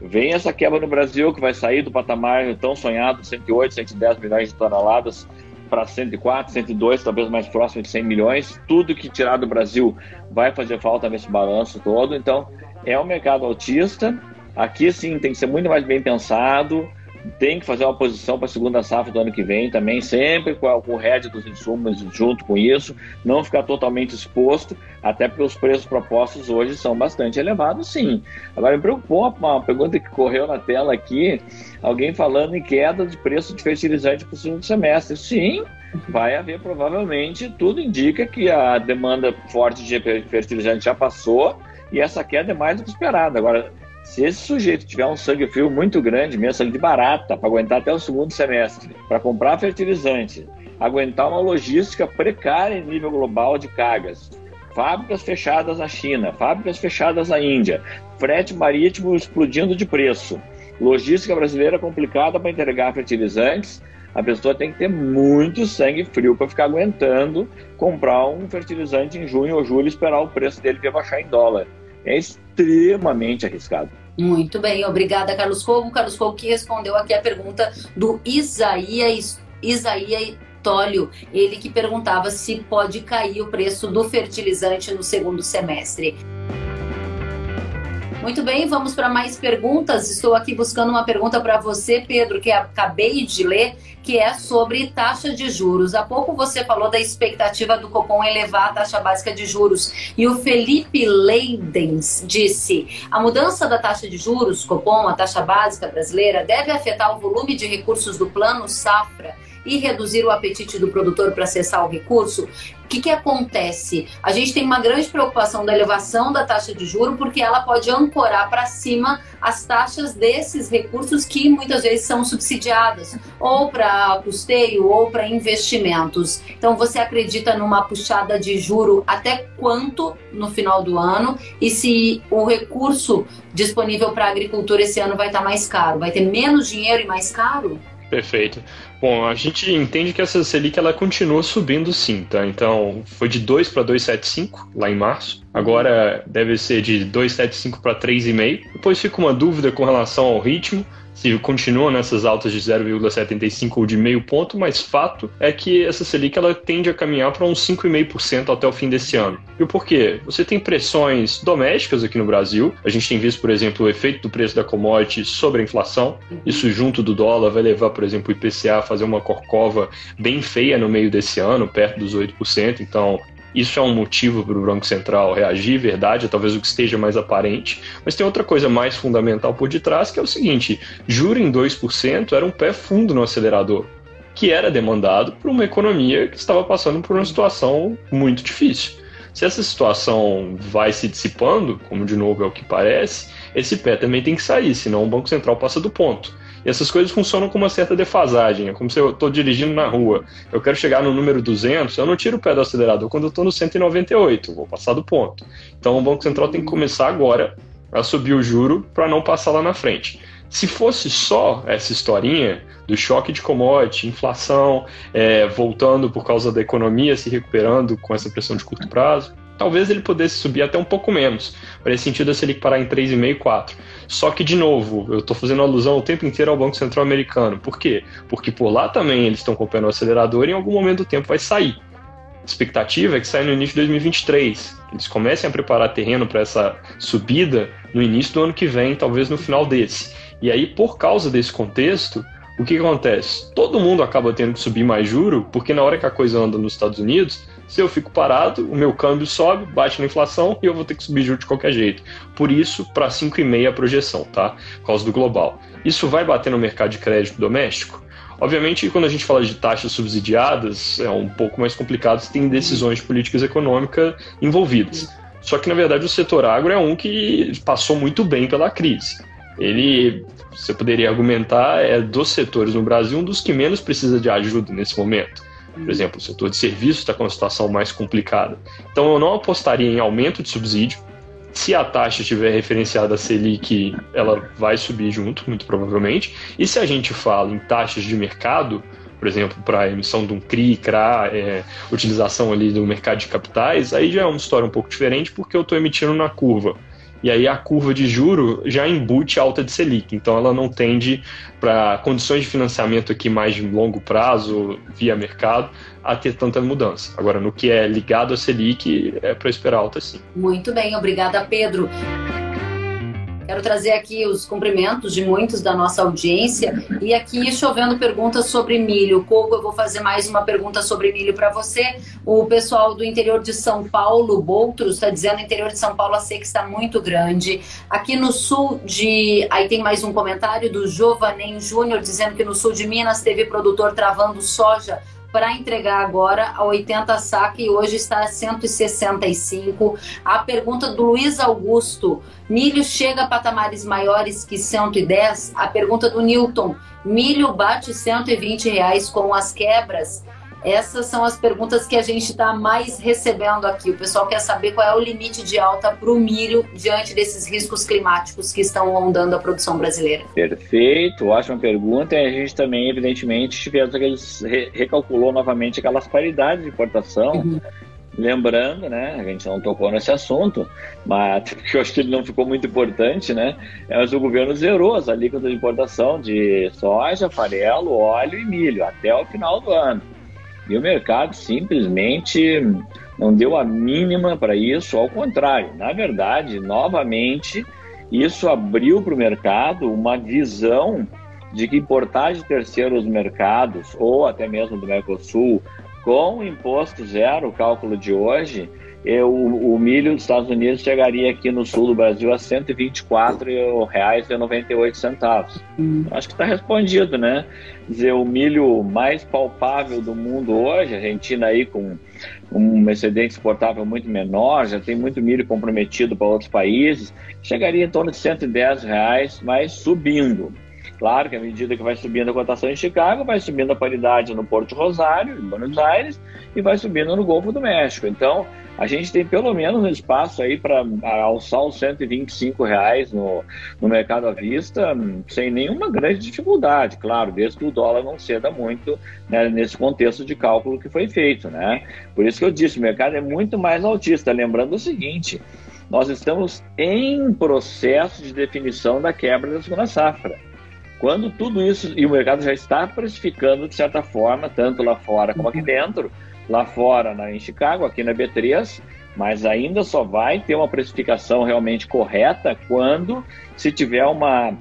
S2: Vem essa quebra no Brasil, que vai sair do patamar tão sonhado, 108, 110 milhões de toneladas, para 104, 102, talvez mais próximo de 100 milhões. Tudo que tirar do Brasil vai fazer falta nesse balanço todo. Então, é um mercado autista aqui sim tem que ser muito mais bem pensado, tem que fazer uma posição para a segunda safra do ano que vem também, sempre com, o RED dos insumos junto com isso, não ficar totalmente exposto, até porque os preços propostos hoje são bastante elevados, sim. Agora, me preocupou uma pergunta que correu na tela aqui, alguém falando em queda de preço de fertilizante para o segundo semestre. Sim, vai haver provavelmente, tudo indica que a demanda forte de fertilizante já passou e essa queda é mais do que esperada. Agora, se esse sujeito tiver um sangue frio muito grande, mesmo sangue de barata, para aguentar até o segundo semestre, para comprar fertilizante, aguentar uma logística precária em nível global de cargas, fábricas fechadas na China, fábricas fechadas na Índia, frete marítimo explodindo de preço, logística brasileira complicada para entregar fertilizantes, a pessoa tem que ter muito sangue frio para ficar aguentando comprar um fertilizante em junho ou julho e esperar o preço dele vir baixar em dólar é extremamente arriscado.
S1: Muito bem, obrigada, Carlos Covo. Carlos Covo que respondeu aqui a pergunta do Isaías, Isaías Tólio, ele que perguntava se pode cair o preço do fertilizante no segundo semestre. Muito bem, vamos para mais perguntas. Estou aqui buscando uma pergunta para você, Pedro, que acabei de ler, que é sobre taxa de juros. Há pouco você falou da expectativa do Copom elevar a taxa básica de juros. E o Felipe Leidens disse: a mudança da taxa de juros, Copom, a taxa básica brasileira, deve afetar o volume de recursos do plano Safra e reduzir o apetite do produtor para acessar o recurso, o que, que acontece? A gente tem uma grande preocupação da elevação da taxa de juro, porque ela pode ancorar para cima as taxas desses recursos que muitas vezes são subsidiadas, ou para custeio, ou para investimentos. Então, você acredita numa puxada de juro até quanto no final do ano? E se o recurso disponível para a agricultura esse ano vai estar tá mais caro? Vai ter menos dinheiro e mais caro?
S3: Perfeito. Bom, a gente entende que essa Selic ela continua subindo sim, tá? Então, foi de 2 para 2,75 lá em março. Agora deve ser de 2,75 para 3,5. Depois fica uma dúvida com relação ao ritmo se continua nessas altas de 0,75 ou de meio ponto, mas fato é que essa Selic ela tende a caminhar para uns 5,5% até o fim desse ano. E o porquê? Você tem pressões domésticas aqui no Brasil. A gente tem visto, por exemplo, o efeito do preço da commodity sobre a inflação. Isso junto do dólar vai levar, por exemplo, o IPCA a fazer uma corcova bem feia no meio desse ano, perto dos 8%. Então, isso é um motivo para o Banco Central reagir, verdade, talvez o que esteja mais aparente. Mas tem outra coisa mais fundamental por detrás, que é o seguinte: juro em 2% era um pé fundo no acelerador, que era demandado por uma economia que estava passando por uma situação muito difícil. Se essa situação vai se dissipando, como de novo é o que parece, esse pé também tem que sair, senão o Banco Central passa do ponto. E essas coisas funcionam com uma certa defasagem. É como se eu estou dirigindo na rua. Eu quero chegar no número 200, eu não tiro o pé do acelerador quando eu estou no 198, vou passar do ponto. Então o Banco Central tem que começar agora a subir o juro para não passar lá na frente. Se fosse só essa historinha do choque de commodity, inflação, é, voltando por causa da economia se recuperando com essa pressão de curto prazo, talvez ele pudesse subir até um pouco menos. Faria sentido se ele parar em 3,5, 4. Só que, de novo, eu estou fazendo alusão o tempo inteiro ao Banco Central Americano. Por quê? Porque por lá também eles estão comprando o acelerador e em algum momento do tempo vai sair. A expectativa é que saia no início de 2023. Eles comecem a preparar terreno para essa subida no início do ano que vem, talvez no final desse. E aí, por causa desse contexto, o que acontece? Todo mundo acaba tendo que subir mais juro, porque na hora que a coisa anda nos Estados Unidos, se eu fico parado, o meu câmbio sobe, bate na inflação e eu vou ter que subir juros de qualquer jeito. Por isso, para 5,5 a projeção, tá? Por causa do global. Isso vai bater no mercado de crédito doméstico? Obviamente, quando a gente fala de taxas subsidiadas, é um pouco mais complicado se tem decisões de políticas econômicas envolvidas. Só que, na verdade, o setor agro é um que passou muito bem pela crise. Ele, você poderia argumentar, é dos setores no Brasil um dos que menos precisa de ajuda nesse momento. Por exemplo, o setor de serviços está com uma situação mais complicada. Então, eu não apostaria em aumento de subsídio. Se a taxa estiver referenciada a Selic, ela vai subir junto, muito provavelmente. E se a gente fala em taxas de mercado, por exemplo, para emissão de um CRI, CRA, é, utilização ali do mercado de capitais, aí já é uma história um pouco diferente, porque eu estou emitindo na curva e aí a curva de juro já embute alta de Selic, então ela não tende para condições de financiamento aqui mais de longo prazo, via mercado, a ter tanta mudança. Agora, no que é ligado a Selic, é para esperar alta sim.
S1: Muito bem, obrigada, Pedro. Quero trazer aqui os cumprimentos de muitos da nossa audiência e aqui chovendo perguntas sobre milho. Coco, eu vou fazer mais uma pergunta sobre milho para você. O pessoal do interior de São Paulo, Boutros, está dizendo interior de São Paulo a seca está muito grande. Aqui no sul de. Aí tem mais um comentário do Jovanem Júnior dizendo que no sul de Minas teve produtor travando soja para entregar agora a 80 saca e hoje está a 165. A pergunta do Luiz Augusto: milho chega a patamares maiores que 110? A pergunta do Newton: milho bate 120 reais com as quebras? Essas são as perguntas que a gente está mais recebendo aqui. O pessoal quer saber qual é o limite de alta para o milho diante desses riscos climáticos que estão rondando a produção brasileira.
S2: Perfeito, ótima pergunta. E a gente também, evidentemente, tivemos aqueles, recalculou novamente aquelas paridades de importação. Uhum. Lembrando, né, a gente não tocou nesse assunto, mas eu acho que ele não ficou muito importante, né? Mas o governo zerou as alíquotas de importação de soja, farelo, óleo e milho até o final do ano. E o mercado simplesmente não deu a mínima para isso, ao contrário, na verdade, novamente, isso abriu para o mercado uma visão de que importar de terceiros mercados, ou até mesmo do Mercosul, com imposto zero, o cálculo de hoje, eu, o milho dos Estados Unidos chegaria aqui no sul do Brasil a R$ 124,98. Hum. Acho que está respondido, né? Dizer, o milho mais palpável do mundo hoje, a Argentina aí com um excedente exportável muito menor, já tem muito milho comprometido para outros países, chegaria em torno de 110 reais, mas subindo. Claro que à medida que vai subindo a cotação em Chicago, vai subindo a paridade no Porto Rosário, em Buenos Aires, e vai subindo no Golfo do México. Então, a gente tem pelo menos um espaço aí para alçar os 125 reais no, no mercado à vista, sem nenhuma grande dificuldade, claro, desde que o dólar não ceda muito né, nesse contexto de cálculo que foi feito. Né? Por isso que eu disse, o mercado é muito mais altista. Lembrando o seguinte, nós estamos em processo de definição da quebra da segunda safra. Quando tudo isso, e o mercado já está precificando de certa forma, tanto lá fora como aqui uhum. dentro, lá fora na, em Chicago, aqui na B3, mas ainda só vai ter uma precificação realmente correta quando se tiver uma,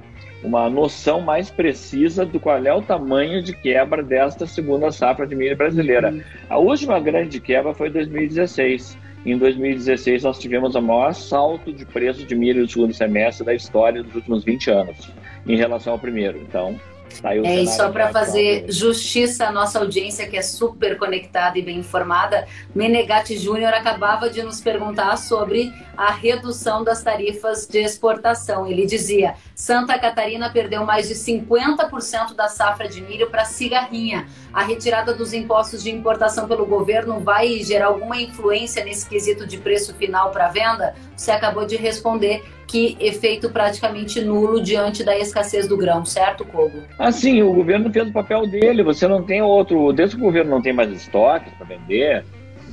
S2: uma noção mais precisa do qual é o tamanho de quebra desta segunda safra de milho brasileira. A última grande quebra foi em 2016. Em 2016, nós tivemos o maior salto de preço de milho do segundo semestre da história dos últimos 20 anos, em relação ao primeiro. Então,
S1: é, e só para fazer justiça à nossa audiência, que é super conectada e bem informada, Menegatti Júnior acabava de nos perguntar sobre a redução das tarifas de exportação. Ele dizia: Santa Catarina perdeu mais de 50% da safra de milho para cigarrinha. A retirada dos impostos de importação pelo governo vai gerar alguma influência nesse quesito de preço final para venda? Você acabou de responder que efeito praticamente nulo diante da escassez do grão, certo, Kogo?
S2: Assim, o governo fez o papel dele, você não tem outro. Desde que o governo não tem mais estoque para vender,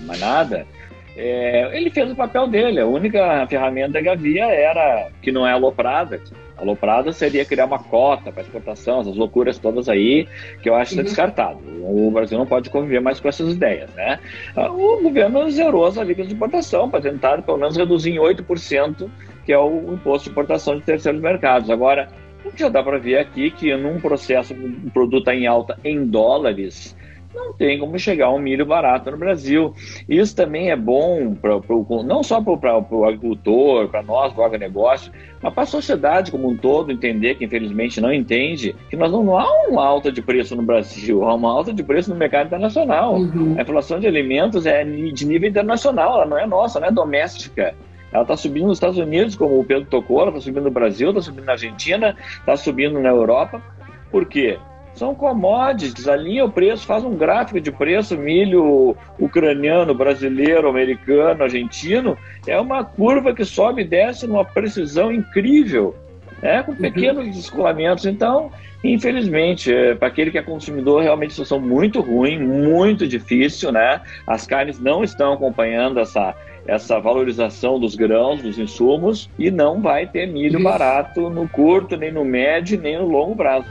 S2: mais nada, é, ele fez o papel dele. A única ferramenta que havia era, que não é aloprada, aloprada seria criar uma cota para exportação, essas loucuras todas aí, que eu acho que uhum. descartado. O Brasil não pode conviver mais com essas ideias, né? O governo zerou as alíquotas de importação para tentar, pelo menos, reduzir em 8% que é o imposto de importação de terceiros mercados. Agora, o que já dá para ver aqui que num processo, um produto tá em alta em dólares, não tem como chegar um milho barato no Brasil. Isso também é bom pra, pra não só para o agricultor, para nós do agronegócio, mas para a sociedade como um todo entender, que infelizmente não entende, que nós não, não há uma alta de preço no Brasil, há uma alta de preço no mercado internacional. Uhum. A inflação de alimentos é de nível internacional, ela não é nossa, não é doméstica. Ela está subindo nos Estados Unidos, como o Pedro tocou, ela está subindo no Brasil, está subindo na Argentina, está subindo na Europa. Por quê? São commodities, alinha o preço, faz um gráfico de preço, milho ucraniano, brasileiro, americano, argentino, é uma curva que sobe e desce numa precisão incrível, né? com uhum. pequenos uhum. descolamentos. Então, infelizmente, é, para aquele que é consumidor, realmente situação muito ruim, muito difícil, né? As carnes não estão acompanhando essa, essa valorização dos grãos, dos insumos, e não vai ter milho barato no curto, nem no médio, nem no longo prazo.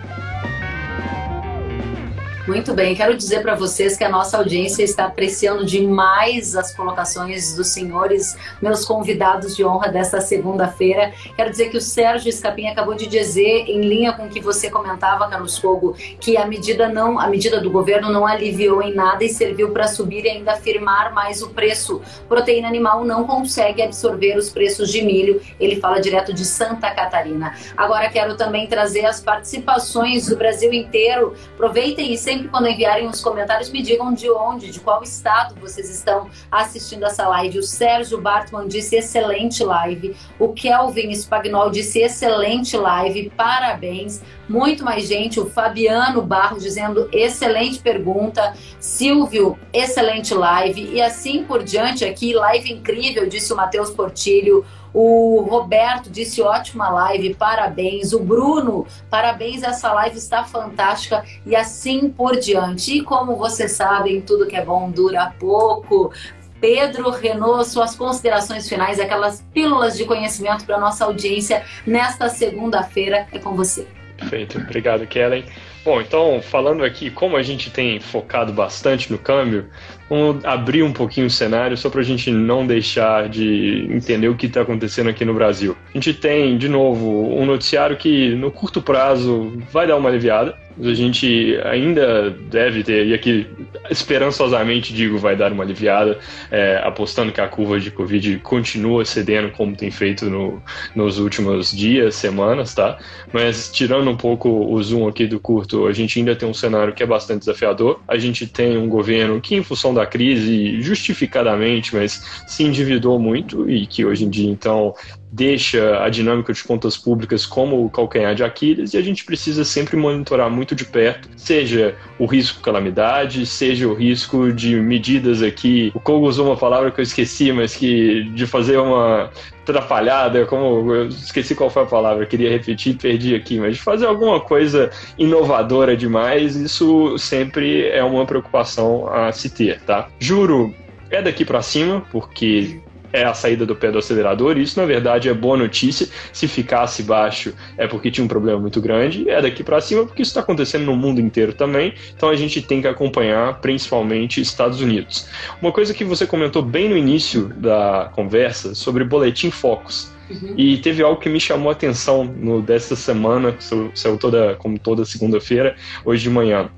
S1: Muito bem, quero dizer para vocês que a nossa audiência está apreciando demais as colocações dos senhores, meus convidados de honra desta segunda-feira. Quero dizer que o Sérgio Escapim acabou de dizer, em linha com o que você comentava, Carlos Fogo, que a medida não, a medida do governo não aliviou em nada e serviu para subir e ainda firmar mais o preço. Proteína animal não consegue absorver os preços de milho. Ele fala direto de Santa Catarina. Agora quero também trazer as participações do Brasil inteiro. Aproveitem e sempre quando enviarem os comentários me digam de onde, de qual estado vocês estão assistindo essa live. O Sérgio Bartman disse excelente live. O Kelvin Spagnol disse excelente live. Parabéns. Muito mais gente. O Fabiano Barro dizendo excelente pergunta. Silvio, excelente live. E assim por diante aqui, live incrível, disse o Matheus Portilho. O Roberto disse ótima live, parabéns. O Bruno, parabéns, essa live está fantástica e assim por diante. E como vocês sabem, tudo que é bom dura pouco. Pedro Renault, suas considerações finais, aquelas pílulas de conhecimento para nossa audiência nesta segunda-feira é com você.
S3: Perfeito, obrigado, Kellen. Bom, então, falando aqui, como a gente tem focado bastante no câmbio, vamos abrir um pouquinho o cenário só para a gente não deixar de entender o que está acontecendo aqui no Brasil. A gente tem, de novo, um noticiário que no curto prazo vai dar uma aliviada, a gente ainda deve ter, e aqui esperançosamente digo, vai dar uma aliviada, é, apostando que a curva de Covid continua cedendo como tem feito no, nos últimos dias, semanas, tá? Mas tirando um pouco o zoom aqui do curto, a gente ainda tem um cenário que é bastante desafiador. A gente tem um governo que, em função da crise, justificadamente, mas se endividou muito e que hoje em dia, então, deixa a dinâmica de contas públicas como o calcanhar de Aquiles e a gente precisa sempre monitorar muito de perto, seja o risco calamidade, seja o risco de medidas aqui. O Kogo usou uma palavra que eu esqueci, mas que de fazer uma atrapalhada, como eu esqueci qual foi a palavra, queria repetir, perdi aqui, mas de fazer alguma coisa inovadora demais, isso sempre é uma preocupação a se ter, tá? Juro é daqui para cima, porque é a saída do pé do acelerador, e isso na verdade é boa notícia. Se ficasse baixo é porque tinha um problema muito grande, é daqui para cima porque isso está acontecendo no mundo inteiro também, então a gente tem que acompanhar principalmente Estados Unidos. Uma coisa que você comentou bem no início da conversa sobre boletim Focus. Uhum. E teve algo que me chamou a atenção no dessa semana, saiu toda, como toda segunda-feira, hoje de manhã.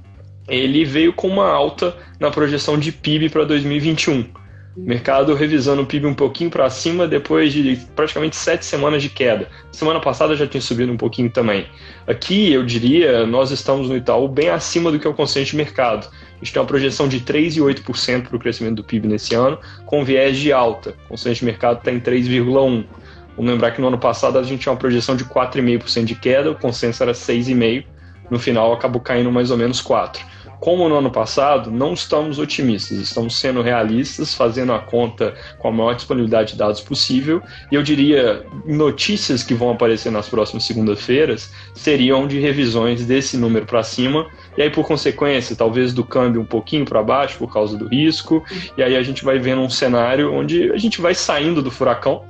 S3: Ele veio com uma alta na projeção de PIB para 2021 Mercado revisando o PIB um pouquinho para cima depois de praticamente sete semanas de queda. Semana passada já tinha subido um pouquinho também. Aqui, eu diria, nós estamos no Itaú bem acima do que é o consenso de mercado. A gente tem uma projeção de 3,8% para o crescimento do PIB nesse ano, com viés de alta. O consenso de mercado está em 3,1%. Vamos lembrar que no ano passado a gente tinha uma projeção de 4,5% de queda, o consenso era 6,5%. No final acabou caindo mais ou menos 4% como no ano passado, não estamos otimistas, estamos sendo realistas, fazendo a conta com a maior disponibilidade de dados possível. E eu diria, notícias que vão aparecer nas próximas segundas-feiras seriam de revisões desse número para cima, e aí, por consequência, talvez do câmbio um pouquinho para baixo por causa do risco, e aí a gente vai vendo um cenário onde a gente vai saindo do furacão,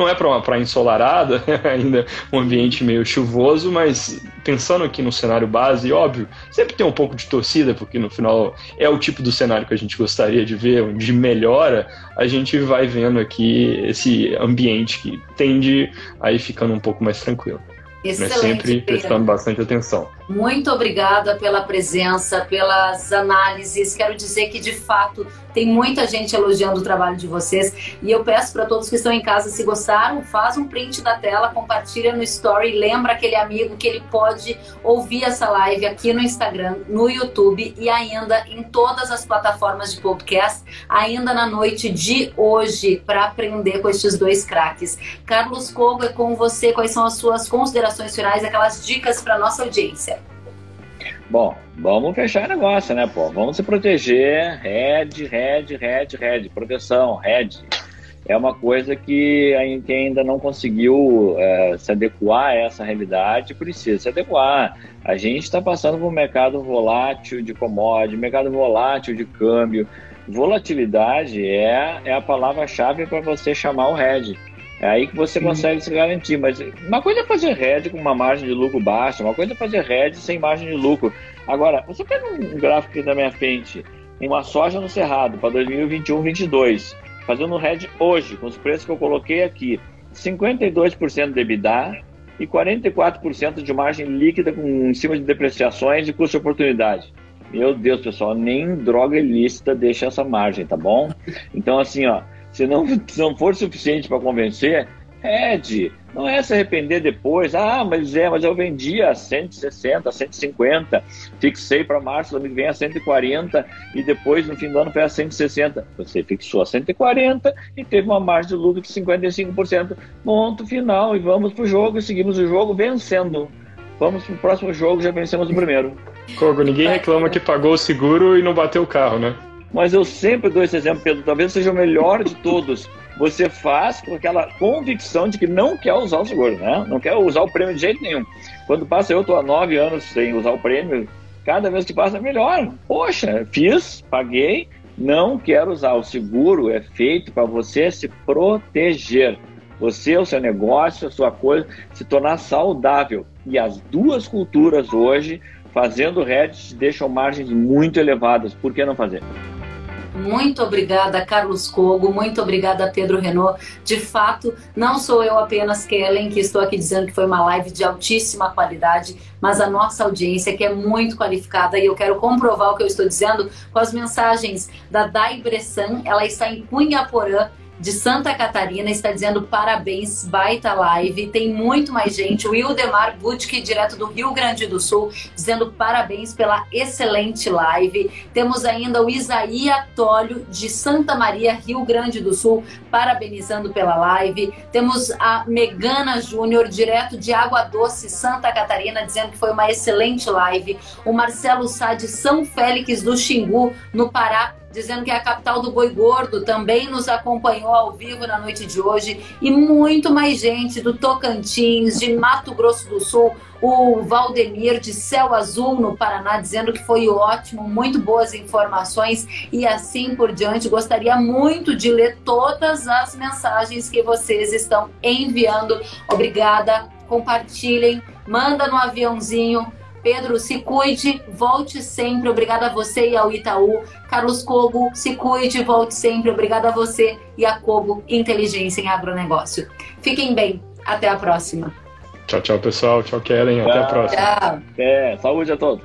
S3: não é para uma praia ensolarada, ainda um ambiente meio chuvoso, mas pensando aqui no cenário base, óbvio, sempre tem um pouco de torcida, porque no final é o tipo do cenário que a gente gostaria de ver, de melhora, a gente vai vendo aqui esse ambiente que tende a ir ficando um pouco mais tranquilo. Excelente, mas sempre prestando bastante atenção.
S1: Muito obrigada pela presença, pelas análises. Quero dizer que, de fato, tem muita gente elogiando o trabalho de vocês. E eu peço para todos que estão em casa, se gostaram, faz um print da tela, compartilha no story, lembra aquele amigo que ele pode ouvir essa live aqui no Instagram, no YouTube e ainda em todas as plataformas de podcast, ainda na noite de hoje, para aprender com estes dois craques. Carlos Cogo, é com você. Quais são as suas considerações finais, aquelas dicas para nossa audiência?
S2: Bom, vamos fechar o negócio, né, pô? Vamos se proteger. Red, red, red, red. Proteção, red. É uma coisa que gente ainda não conseguiu é, se adequar a essa realidade, precisa se adequar. A gente está passando por um mercado volátil de commodity, mercado volátil de câmbio. Volatilidade é, é a palavra-chave para você chamar o red. É aí que você consegue se garantir. Mas uma coisa é fazer hedge com uma margem de lucro baixa, uma coisa é fazer hedge sem margem de lucro. Agora, você pega um gráfico aqui da minha frente, uma soja no Cerrado para 2021-22, fazendo um hedge hoje, com os preços que eu coloquei aqui, 52% de EBITDA e 44% de margem líquida com, em cima de depreciações e custo de oportunidade. Meu Deus, pessoal, nem droga ilícita deixa essa margem, tá bom? Então, assim, ó, se não, se não for suficiente para convencer, Ed, não é se arrepender depois. Ah, mas é, mas eu vendi a 160, 150, fixei para março do ano vem a 140 e depois no fim do ano foi a 160. Você fixou a 140 e teve uma margem de lucro de 55%. Ponto final e vamos para o jogo e seguimos o jogo vencendo. Vamos para o próximo jogo, já vencemos o primeiro.
S3: Kogo, ninguém reclama que pagou o seguro e não bateu o carro, né?
S2: Mas eu sempre dou esse exemplo, Pedro, talvez seja o melhor de todos. Você faz com aquela convicção de que não quer usar o seguro, né? Não quer usar o prêmio de jeito nenhum. Quando passa, eu estou há nove anos sem usar o prêmio, cada vez que passa é melhor. Poxa, fiz, paguei, não quero usar. O seguro é feito para você se proteger. Você, o seu negócio, a sua coisa, se tornar saudável. E as duas culturas hoje fazendo Reddit deixam margens muito elevadas. Por que não fazer?
S1: Muito obrigada, Carlos Cogo. Muito obrigada, Pedro Renault. De fato, não sou eu apenas, Kellen, que estou aqui dizendo que foi uma live de altíssima qualidade, mas a nossa audiência, que é muito qualificada, e eu quero comprovar o que eu estou dizendo com as mensagens da Dai Bressan. Ela está em Cunhaporã, de Santa Catarina está dizendo parabéns, baita live. Tem muito mais gente. O Ildemar Butke, direto do Rio Grande do Sul, dizendo parabéns pela excelente live. Temos ainda o Isaías Tólio, de Santa Maria, Rio Grande do Sul, parabenizando pela live. Temos a Megana Júnior, direto de Água Doce, Santa Catarina, dizendo que foi uma excelente live. O Marcelo Sá, de São Félix do Xingu, no Pará, dizendo que é a capital do boi gordo, também nos acompanhou ao vivo na noite de hoje. E muito mais gente do Tocantins, de Mato Grosso do Sul, o Valdemir de Céu Azul no Paraná, dizendo que foi ótimo, muito boas informações e assim por diante. Gostaria muito de ler todas as mensagens que vocês estão enviando. Obrigada, compartilhem, manda no aviãozinho Pedro, se cuide, volte sempre. Obrigada a você e ao Itaú. Carlos Cobo, se cuide, volte sempre. Obrigada a você e a Cobo Inteligência em Agronegócio. Fiquem bem. Até a próxima.
S3: Tchau, tchau, pessoal. Tchau, Kellen. Até a próxima. Tchau.
S2: É, saúde a todos.